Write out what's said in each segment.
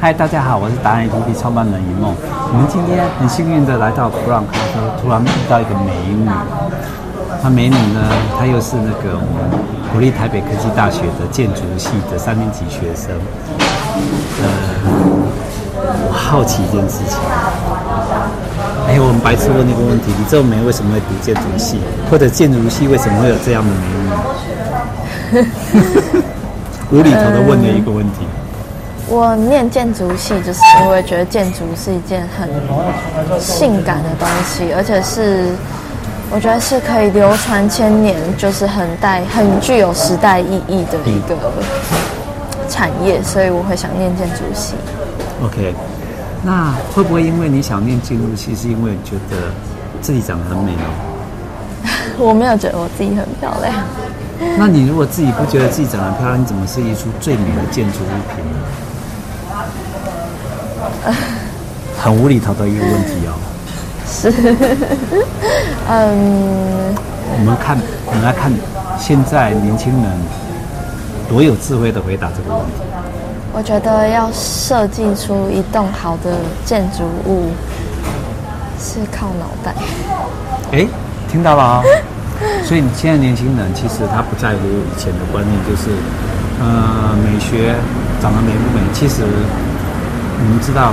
嗨，大家好，我是达人 APP 创办人一梦。我们今天很幸运的来到普朗咖啡，突然遇到一个美女。那美女呢，她又是那个我们国立台北科技大学的建筑系的三年级学生。呃，我好奇一件事情。哎，我们白痴问一个问题：你这么美，为什么会读建筑系？或者建筑系为什么会有这样的美女？无厘头的问了一个问题。我念建筑系，就是因为觉得建筑是一件很性感的东西，而且是我觉得是可以流传千年，就是很带很具有时代意义的一个产业，所以我会想念建筑系。OK，那会不会因为你想念建筑系，是因为觉得自己长得很美呢？我没有觉得我自己很漂亮。那你如果自己不觉得自己长得漂亮，你怎么设计出最美的建筑物品呢？很无厘头的一个问题哦。是，嗯。我们看，我们来看现在年轻人多有智慧的回答这个问题。我觉得要设计出一栋好的建筑物，是靠脑袋。哎，听到了啊、哦！所以你现在年轻人其实他不在乎以前的观念，就是呃，美学长得美不美，其实。你们知道，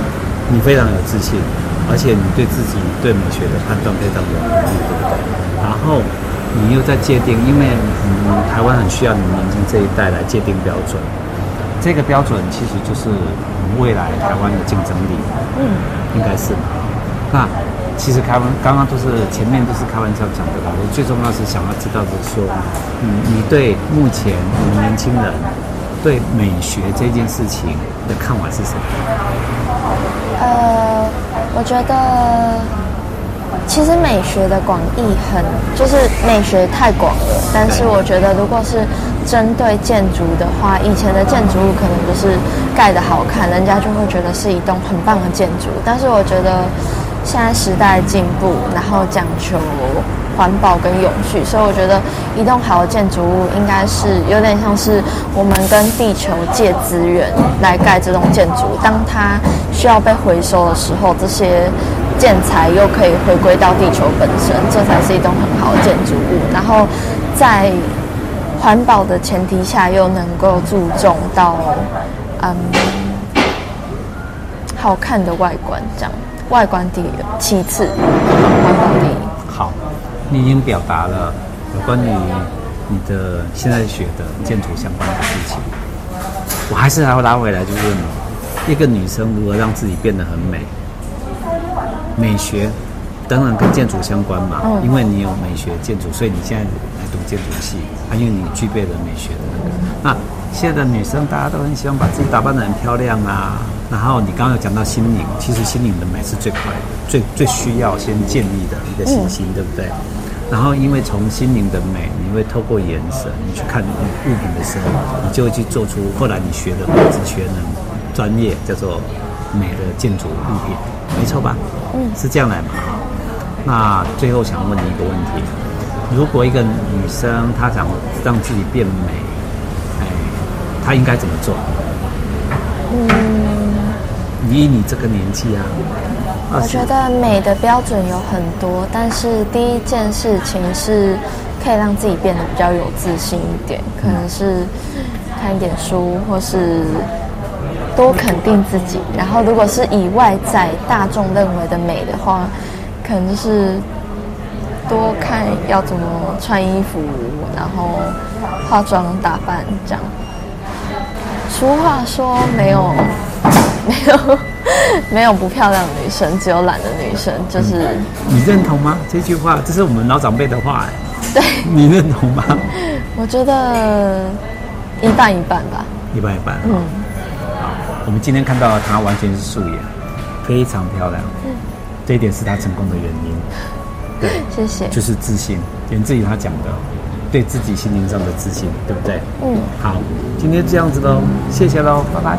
你非常有自信，而且你对自己对美学的判断非常有能力，对不对？然后你又在界定，因为嗯，台湾很需要你们年轻这一代来界定标准。这个标准其实就是我们未来台湾的竞争力，嗯，应该是。那其实开玩刚刚都是前面都是开玩笑讲的啦。我最重要是想要知道的是说，嗯，你对目前你们年轻人。对美学这件事情的看法是什么？呃，我觉得其实美学的广义很，就是美学太广了。但是我觉得，如果是针对建筑的话，以前的建筑物可能就是盖的好看，人家就会觉得是一栋很棒的建筑。但是我觉得现在时代进步，然后讲求。环保跟永续，所以我觉得一栋好的建筑物应该是有点像是我们跟地球借资源来盖这栋建筑。当它需要被回收的时候，这些建材又可以回归到地球本身，这才是一栋很好的建筑物。然后在环保的前提下，又能够注重到嗯好看的外观，这样外观第一，其次环保第一。好。你已经表达了有关于你的现在学的建筑相关的事情，我还是还要拉回来，就是一个女生如何让自己变得很美。美学当然跟建筑相关嘛，因为你有美学建筑，所以你现在来读建筑系，还有你具备了美学的那个。那现在的女生大家都很喜欢把自己打扮得很漂亮啊，然后你刚刚有讲到心灵，其实心灵的美是最快的，最最需要先建立的一个信心，对不对？然后，因为从心灵的美，你会透过眼神，你去看物品的时候，你就会去做出后来你学的物质学能专业叫做美的建筑物品，没错吧？嗯，是这样来嘛？那最后想问你一个问题：如果一个女生她想让自己变美，哎，她应该怎么做？嗯，以你这个年纪啊。我觉得美的标准有很多，但是第一件事情是可以让自己变得比较有自信一点，可能是看一点书，或是多肯定自己。然后，如果是以外在大众认为的美的话，可能是多看要怎么穿衣服，然后化妆打扮这样。俗话说没有，没有。没有不漂亮的女生，只有懒的女生。就是、嗯、你认同吗？这句话，这是我们老长辈的话哎。对，你认同吗？我觉得一半一半吧。一半一半。嗯。好，我们今天看到的她完全是素颜，非常漂亮。嗯。这一点是她成功的原因。对，谢谢。就是自信，源自于他讲的，对自己心灵上的自信，对不对？嗯。好，今天这样子喽，谢谢喽，拜拜。